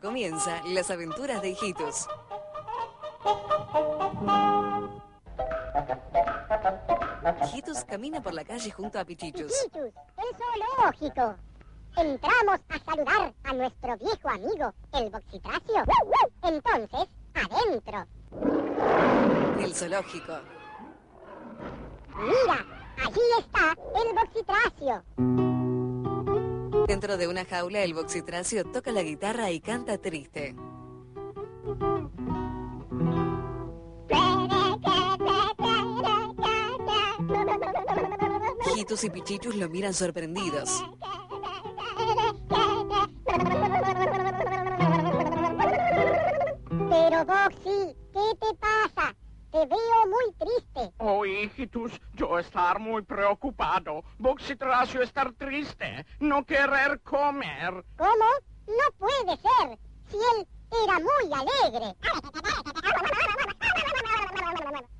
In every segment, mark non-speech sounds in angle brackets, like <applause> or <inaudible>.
Comienza las aventuras de hijitos. Hijitos camina por la calle junto a Pichichus. Pichichus, el zoológico. Entramos a saludar a nuestro viejo amigo, el boxitracio. Entonces, adentro. El zoológico. Mira, allí está el boxitracio. Dentro de una jaula, el boxitracio toca la guitarra y canta triste. Hijitos y Pichichus lo miran sorprendidos. Pero Boxy, ¿qué te pasa? Te veo muy triste. Oh, hijitus, yo estar muy preocupado. Boxitracio estar triste, no querer comer. ¿Cómo? No puede ser. Si él era muy alegre.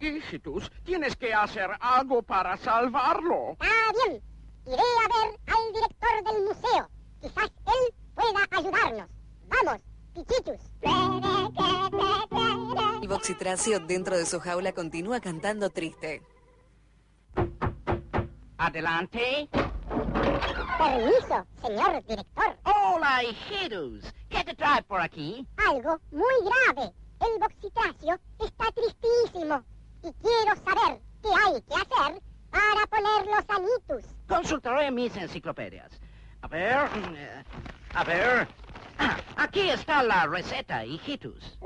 Hijitus, tienes que hacer algo para salvarlo. Está bien. Iré a ver al director del museo. Quizás él pueda ayudarnos. Vamos, Pichichus. <laughs> El boxitracio dentro de su jaula continúa cantando triste. Adelante. Permiso, señor director. Hola, hijitos. ¿Qué te trae por aquí? Algo muy grave. El boxitracio está tristísimo. Y quiero saber qué hay que hacer para poner los anitus. Consultaré mis enciclopedias. A ver, eh, a ver. Ah, Aquí está la receta, hijitos.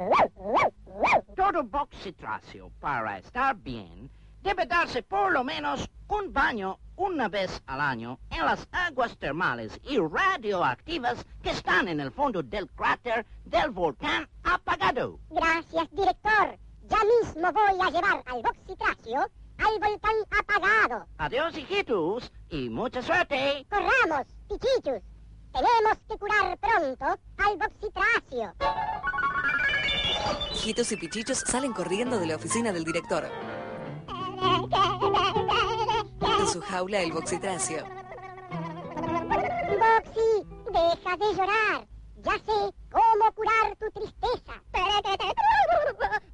Todo boxitracio, para estar bien, debe darse por lo menos un baño una vez al año en las aguas termales y radioactivas que están en el fondo del cráter del volcán apagado. Gracias, director. Ya mismo voy a llevar al boxitracio al volcán apagado. Adiós, hijitos, y mucha suerte. Corramos, pichichus. Tenemos que curar pronto al boxitracio. Hijitos y Pichichos salen corriendo de la oficina del director. <laughs> En su jaula, el boxitracio. Boxy, deja de llorar. Ya sé cómo curar tu tristeza. <laughs>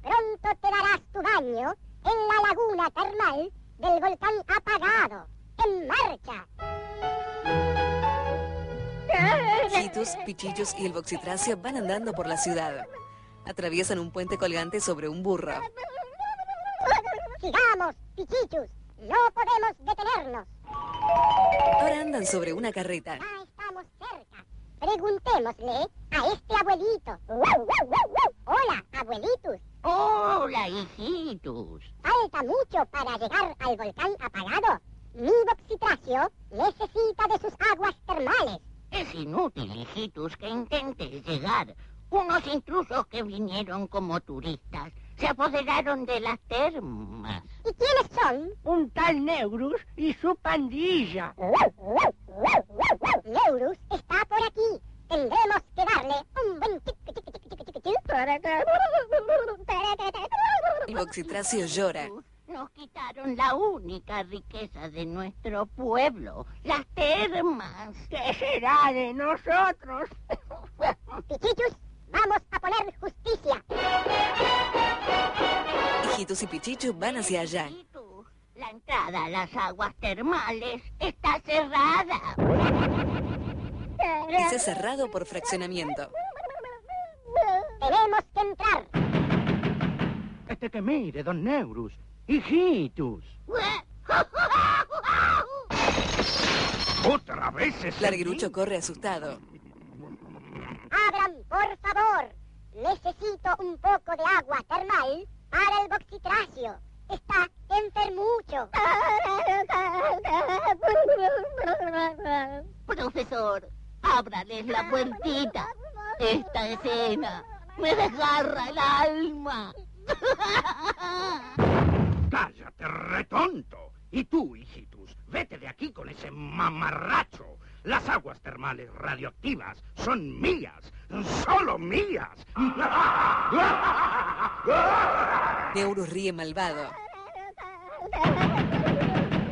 Pronto te darás tu baño en la laguna termal del volcán apagado. ¡En marcha! Hijitos, Pichichos y el boxitracio van andando por la ciudad. Atraviesan un puente colgante sobre un burro. Sigamos, pichichus. No podemos detenernos. Ahora andan sobre una carreta. Ya estamos cerca. Preguntémosle a este abuelito. Hola, abuelitos. Hola, hijitos. Falta mucho para llegar al volcán apagado. Mi boxitracio necesita de sus aguas termales. Es inútil, hijitos, que intentes llegar. Unos intrusos que vinieron como turistas se apoderaron de las termas. ¿Y quiénes son? un tal Neurus y su pandilla. Neurus está por aquí. Tendremos que darle un buen tic tic tic tic boxitracio llora. Nos quitaron la única riqueza de nuestro pueblo, las termas. ¿Qué será de nosotros? <laughs> Pichichus, vamos a poner justicia. Hijitos y Pichichos van hacia allá. Hijitos, La entrada a las aguas termales está cerrada. <laughs> Dice cerrado por fraccionamiento. Tenemos que entrar. Este que mire, don Neurus. Hijitus. Otra vez ese Larguirucho corre asustado. Abran, por favor. Necesito un poco de agua termal para el boxitracio. Está enfermucho. Profesor, ábrales la puertita. Esta escena me desgarra el alma. <laughs> Cállate, retonto. Y tú, hijitus, vete de aquí con ese mamarracho. Las aguas termales radioactivas son mías, solo mías. <laughs> Neurus ríe malvado.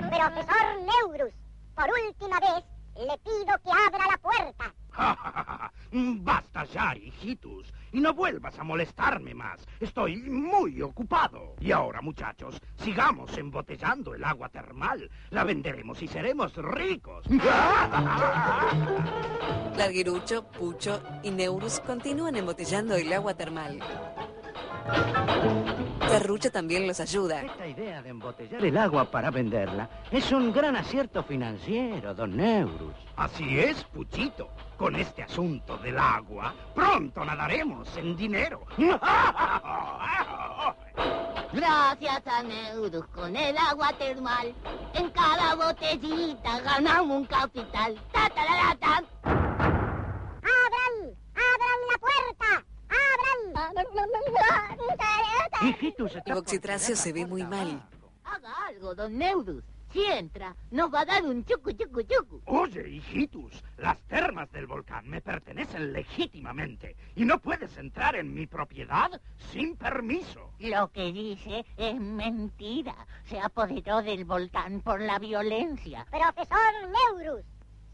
Profesor Neurus, por última vez le pido que abra la puerta. <laughs> Basta ya, hijitus. Y no vuelvas a molestarme más. Estoy muy ocupado. Y ahora, muchachos, sigamos embotellando el agua termal. La venderemos y seremos ricos. Larguirucho, Pucho y Neurus continúan embotellando el agua termal. Carrucho también los ayuda. Esta idea de embotellar el agua para venderla es un gran acierto financiero, don Neurus. Así es, Puchito. Con este asunto del agua, pronto nadaremos en dinero. <laughs> Gracias a Neurus con el agua termal, en cada botellita ganamos un capital. Ta, ta, ta, ta, ta. ¡Abran! ¡Abran la puerta! <laughs> Por se ve muy mal. Haga algo, don Neurus. Si entra, nos va a dar un chucu, chucu, chucu. Oye, hijitus, las termas del volcán me pertenecen legítimamente y no puedes entrar en mi propiedad sin permiso. Lo que dice es mentira. Se apoderó del volcán por la violencia. Profesor Neurus,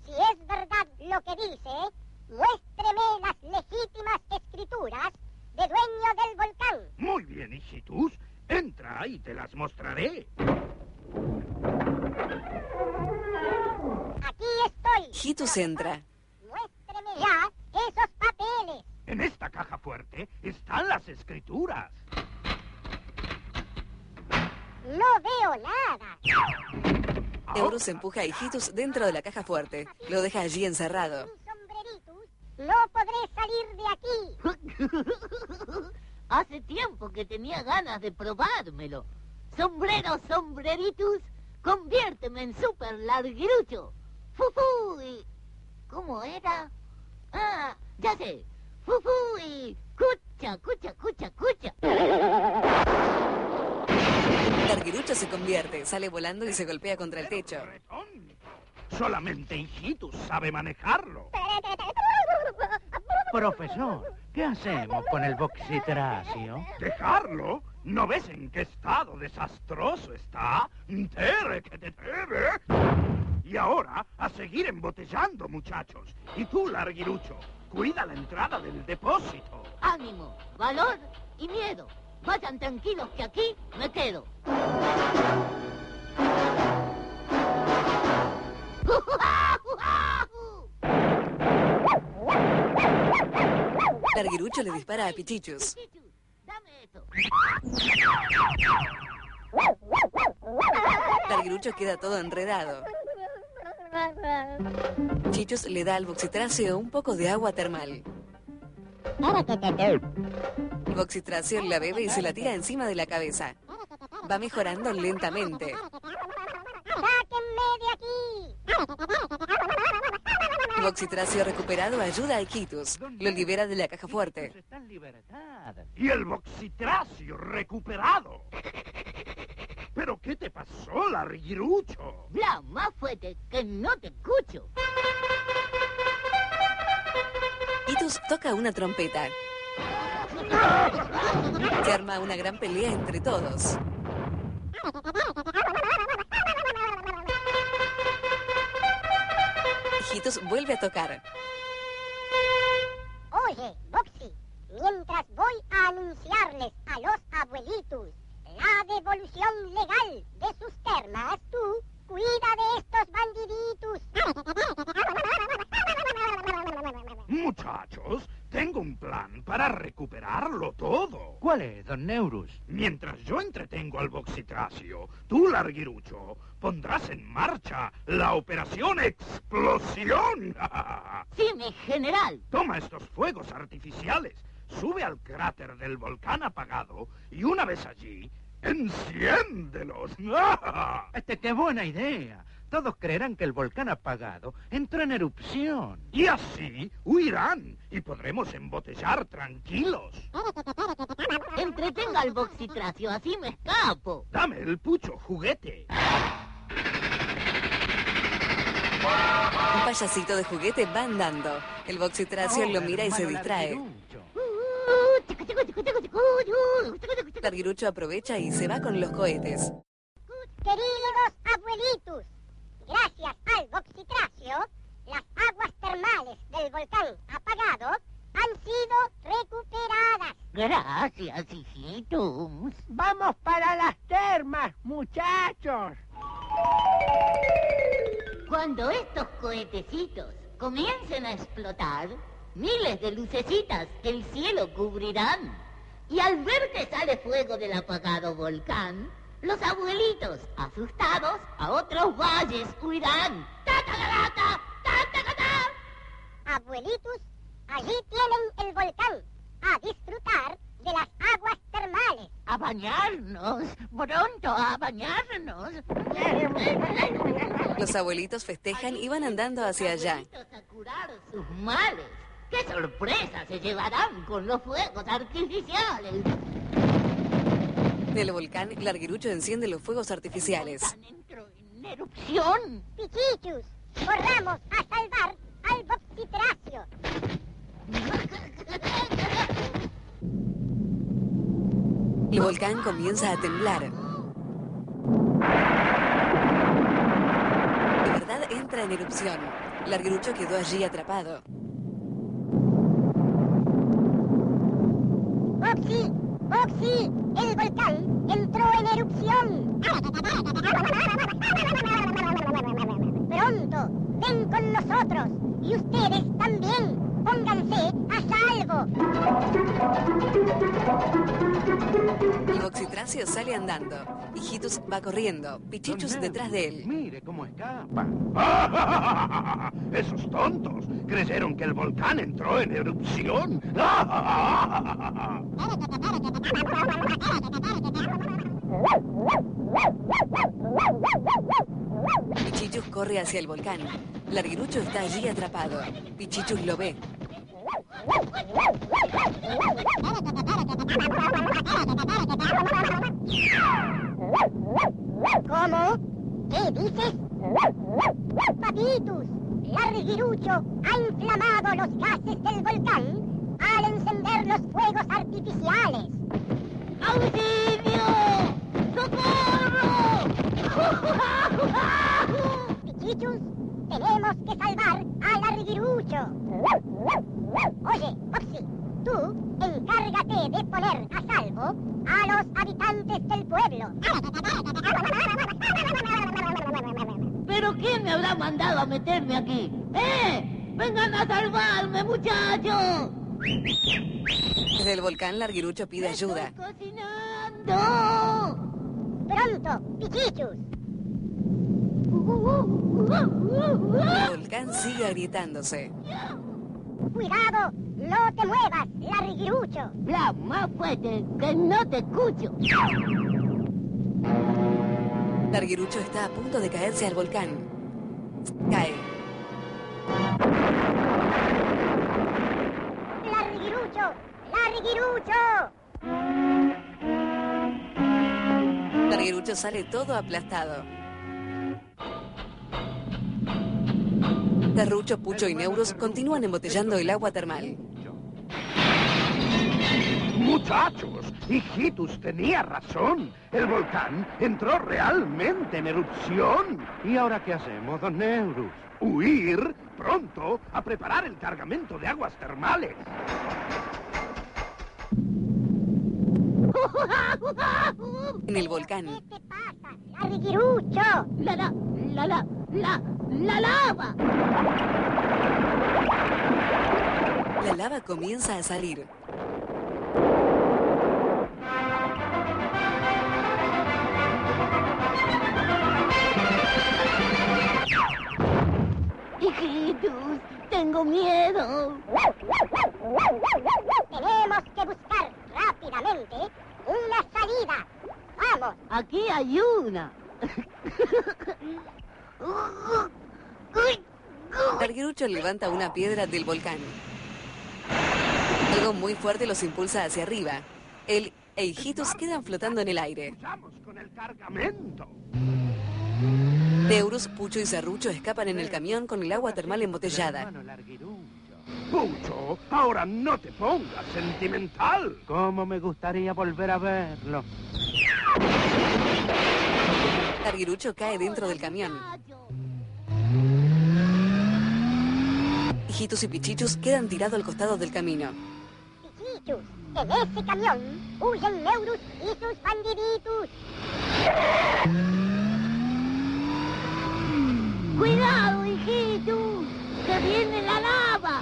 si es verdad lo que dice, muéstreme las legítimas escrituras de dueño del volcán. Muy bien, hijitus, entra y te las mostraré. Aquí estoy. Hitus entra. Muéstreme ya esos papeles. En esta caja fuerte están las escrituras. No veo nada. Neurus empuja a Hijitus dentro de la caja fuerte. Lo deja allí encerrado. No podré salir de aquí. <laughs> Hace tiempo que tenía ganas de probármelo. Sombrero, sombreritus, conviérteme en super larguirucho. Fufu y... ¿Cómo era? Ah, ya sé. Fufu y... Cucha, cucha, cucha, cucha. Larguirucho se convierte, sale volando y se golpea contra el techo. Solamente hijitus sabe manejarlo. <laughs> Profesor, ¿qué hacemos con el boxitracio? ¿Dejarlo? ¿No ves en qué estado desastroso está? Tere que te tere. Y ahora, a seguir embotellando, muchachos. Y tú, Larguirucho, cuida la entrada del depósito. Ánimo, valor y miedo. Vayan tranquilos que aquí me quedo. Larguirucho le dispara a Pichichus. Dame esto. Larguirucho queda todo enredado. Chichus le da al Boxitracio un poco de agua termal. El Boxitracio la bebe y se la tira encima de la cabeza. Va mejorando lentamente. ¡Sáquenme de aquí! El Boxitracio recuperado ayuda a Hijitus. Lo libera de la caja fuerte. Está en libertad. Y el boxitracio recuperado. ¿Pero qué te pasó, Larguirucho? Bla, más fuerte que no te escucho. Hijitus toca una trompeta. Se arma una gran pelea entre todos. Vuelve a tocar. Oye, Boxy, mientras voy a anunciarles a los abuelitos la devolución legal de sus termas, tú cuida de estos bandiditos. Muchachos, tengo un plan para recuperarlo todo. ¿Cuál es, don Neurus? Mientras yo boxitracio, tú, Larguirucho, pondrás en marcha la operación Explosión. <laughs> Sí, mi general. Toma estos fuegos artificiales, sube al cráter del volcán apagado y una vez allí, enciéndelos. <laughs> Este, qué buena idea todos creerán que el volcán apagado entró en erupción. Y así huirán y podremos embotellar tranquilos. Entretenga al boxitracio, así me escapo. Dame el pucho, juguete. Un payasito de juguete va andando. El boxitracio lo mira y se distrae. Targuirucho aprovecha y se va con los cohetes. Queridos abuelitos, gracias al boxitracio, las aguas termales del volcán apagado han sido recuperadas. Gracias, hijitos. Vamos para las termas, muchachos. Cuando estos cohetecitos comiencen a explotar, miles de lucecitas el cielo cubrirán. Y al ver que sale fuego del apagado volcán, los abuelitos, asustados, a otros valles huirán. ¡Ta, ta, ta, ta, ta, ta, ta, ta! Abuelitos, allí tienen el volcán a disfrutar de las aguas termales. A bañarnos, pronto a bañarnos. Los abuelitos festejan y van andando hacia allá. Abuelitos a curar sus males. ¡Qué sorpresa se llevarán con los fuegos artificiales! Del volcán, Larguirucho enciende los fuegos artificiales. Entró en erupción. Pichichus, corramos a salvar al Boxitracio. El volcán comienza a temblar. De verdad entra en erupción. Larguirucho quedó allí atrapado. Boxy, el volcán entró en erupción. Pronto, ven con nosotros y ustedes también. Pónganse a salvo. El boxitracio sale andando. Hijitus va corriendo. Pichichus detrás de él. Mire cómo escapa. <laughs> Esos tontos creyeron que el volcán entró en erupción. Pichichus corre hacia el volcán. Larguirucho está allí atrapado. Pichichus lo ve. ¿Cómo? ¿Qué dices? Papitus, Larguirucho ha inflamado los gases del volcán al encender los fuegos artificiales. ¡Auxilio! ¡Socorro! Pichichus, tenemos que salvar a Larguirucho. Oye, Boxy, tú encárgate de poner a salvo a los habitantes del pueblo. ¿Pero quién me habrá mandado a meterme aquí? ¡Eh! ¡Vengan a salvarme, muchachos! Desde el volcán, Larguirucho pide ayuda. ¡Estoy cocinando! Pronto, Pichichus. El volcán sigue agrietándose. Cuidado, no te muevas, Larguirucho. La más fuerte, que no te escucho. Larguirucho está a punto de caerse al volcán. Cae. Larguirucho, Larguirucho. Larguirucho sale todo aplastado. Terrucho, Pucho y Neurus continúan embotellando el agua termal. Muchachos, Hijitus tenía razón. El volcán entró realmente en erupción. ¿Y ahora qué hacemos, don Neurus? Huir pronto a preparar el cargamento de aguas termales. En el volcán, ¿Qué te pasa? La, la, la, la, la, la lava. la lava comienza a salir. Tengo miedo. Tenemos que buscar rápidamente una salida. Vamos, Aquí hay una. Uy, Larguirucho levanta una piedra del volcán. Algo muy fuerte los impulsa hacia arriba. Él e Hijitus quedan flotando en el aire. Vamos con el cargamento. Neurus, Pucho y Serrucho escapan en el camión con el agua termal embotellada. Pucho, ahora no te pongas sentimental. ¿Cómo me gustaría volver a verlo? Larguirucho cae dentro del camión. Hijitus y Pichichus quedan tirados al costado del camino. Pichichus, en ese camión huyen Neurus y sus bandiditos. ¡Cuidado, hijitos! ¡Que viene la lava!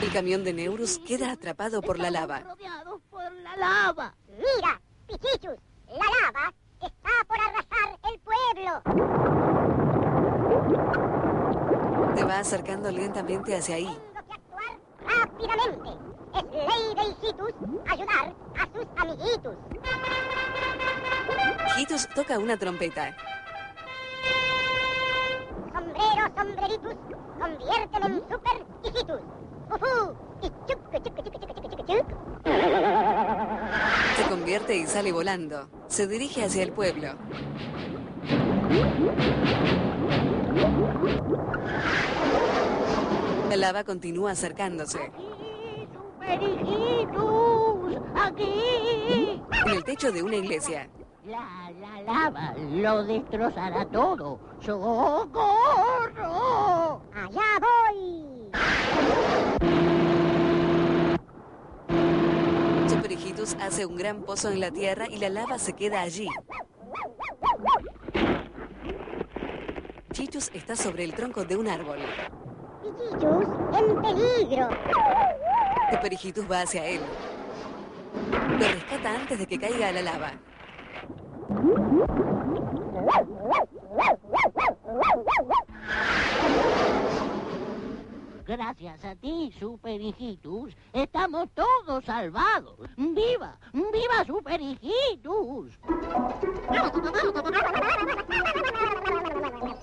El camión de Neurus queda atrapado por la lava. Rodeados por la lava. Mira, Pichichus, la lava está por arrasar el pueblo. Se va acercando lentamente hacia ahí. Tengo que actuar rápidamente. Es ley de Hijitus ayudar a sus amiguitos. Hijitus toca una trompeta. Sombrero, sombreritus, conviérteme en super hijitus. Ufú, y chuc, chuc, chuc, chuc, chuc, chuc, chuc. Se convierte y sale volando. Se dirige hacia el pueblo. La lava continúa acercándose. ¡Aquí, superhijitos! ¡Aquí! En el techo de una iglesia, La, la lava lo destrozará todo. ¡Socorro! Allá voy. Super Hijitus hace un gran pozo en la tierra y la lava se queda allí. Chichus está sobre el tronco de un árbol. Pichichus en peligro. Super Hijitus va hacia él. Lo rescata antes de que caiga a la lava. Gracias a ti, Superhijitus, estamos todos salvados. ¡Viva! ¡Viva Superhijitus!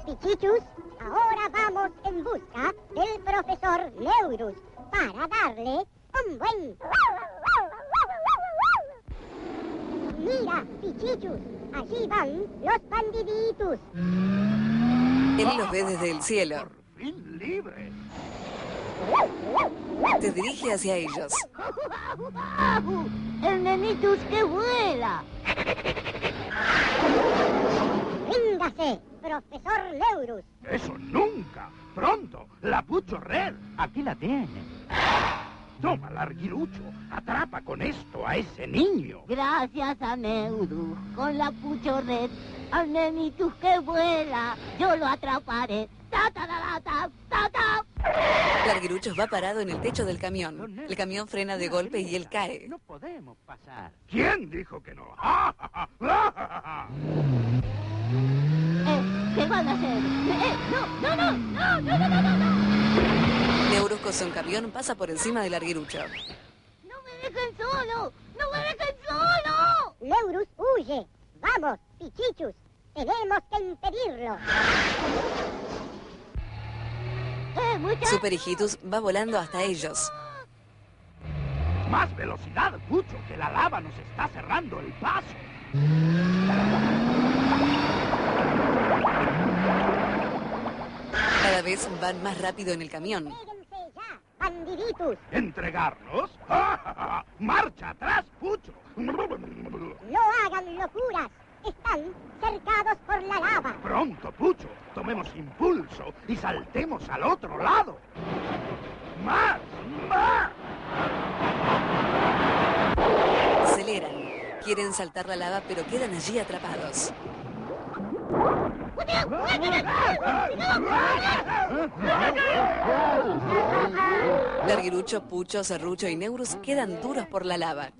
Pichichus, ahora vamos en busca del profesor Neurus para darle buen... Mira, Pichichus, allí van los bandiditos. Él los ve desde el cielo. Por fin libre. Se dirige hacia ellos. ¡El nenitus que vuela! Ríndase, profesor Neurus. Eso nunca. Pronto, la Pucho Red. Aquí la tiene. Toma, larguirucho. Atrapa con esto a ese niño. Gracias a Neurus, con la pucho red, al nenitus que vuela, yo lo atraparé. ¡Ta, ta, ta, ta, ta, ta! Larguiruchos va parado en el techo del camión. El camión frena de golpe y él cae. No podemos pasar. ¿Quién dijo que no? ¡Ah, ja, ja! ¡Ah, ja, ja! Eh, ¿Qué van a hacer? Eh, no, no, no, no, no, no, no, con un camión pasa por encima del larguirucho. ¡No me dejen solo! ¡No me dejen solo! Neurus huye. Vamos, Pichichus. Tenemos que impedirlo. ¡Eh! Super Hijitus va volando hasta ellos. Más velocidad, Pucho, que la lava nos está cerrando el paso. Cada vez van más rápido en el camión. Bandiditos. ¿Entregarnos? <laughs> ¡Marcha atrás, Pucho! No hagan locuras. Están cercados por la lava. Pronto, Pucho, tomemos impulso y saltemos al otro lado. ¡Más! ¡Más! Aceleran. Quieren saltar la lava, pero quedan allí atrapados. Larguirucho, Pucho, Serrucho y Neurus quedan duros por la lava.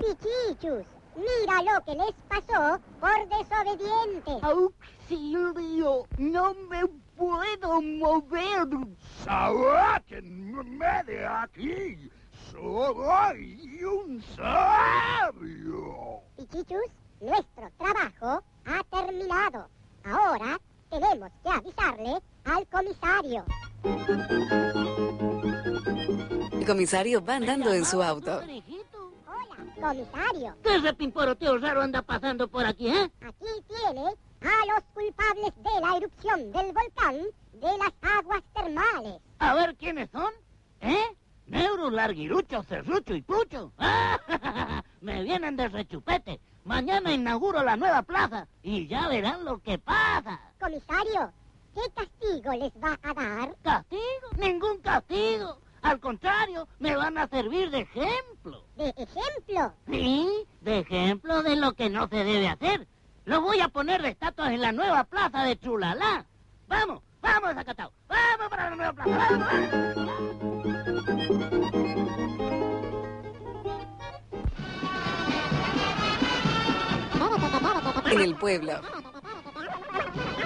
Pichichus, mira lo que les pasó por desobedientes. ¡Auxilio! ¡No me puedo mover! ¡Sáquenme de aquí! ¡Soy un sabio! Pichichus, nuestro trabajo ha terminado. Ahora tenemos que avisarle al comisario. El comisario va andando en su auto. Hola, comisario. ¿Qué repimporoteo raro anda pasando por aquí, eh? Aquí tiene a los culpables de la erupción del volcán de las aguas termales. A ver quiénes son. ¿Eh? Neuro, Larguirucho, Cerrucho y Pucho. <laughs> Me vienen de rechupete. Mañana inauguro la nueva plaza y ya verán lo que pasa. Comisario, ¿qué castigo les va a dar? ¿Castigo? Ningún castigo. Al contrario, me van a servir de ejemplo. De ejemplo. Sí, de ejemplo de lo que no se debe hacer. Lo voy a poner de estatuas en la nueva plaza de Chulalá. Vamos, vamos, Zacatau. Vamos para la nueva plaza. Vamos, vamos. En el pueblo,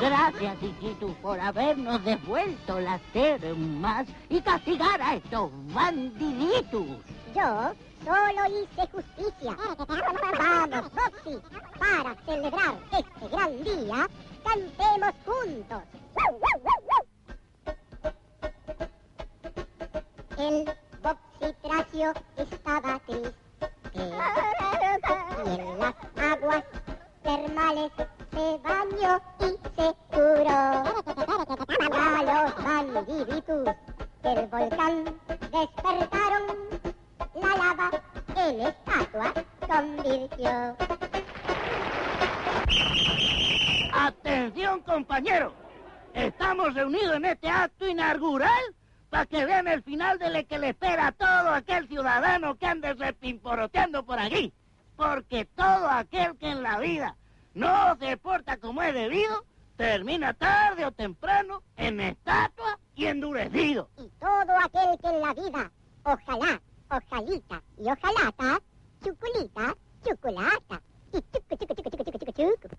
Gracias, hijitus, por habernos devuelto las termas y castigar a estos bandiditos. Yo solo hice justicia. Vamos, Boxy, para celebrar este gran día, cantemos juntos. El Boxy Tracio estaba triste y en las aguas termales se bañó y se curó. A los bandiditos del volcán despertaron la lava en estatua convirtió. Atención, compañeros. Estamos reunidos en este acto inaugural para que vean el final de lo que le espera a todo aquel ciudadano que ande repimporoteando por aquí. Porque todo aquel que en la vida no se porta como es debido, termina tarde o temprano en estatua y endurecido. Y todo aquel que en la vida, ojalá, ojalita y ojalata, chuculita, chocolata y chucu, chucu, chucu, chucu, chucu, chucu, chucu.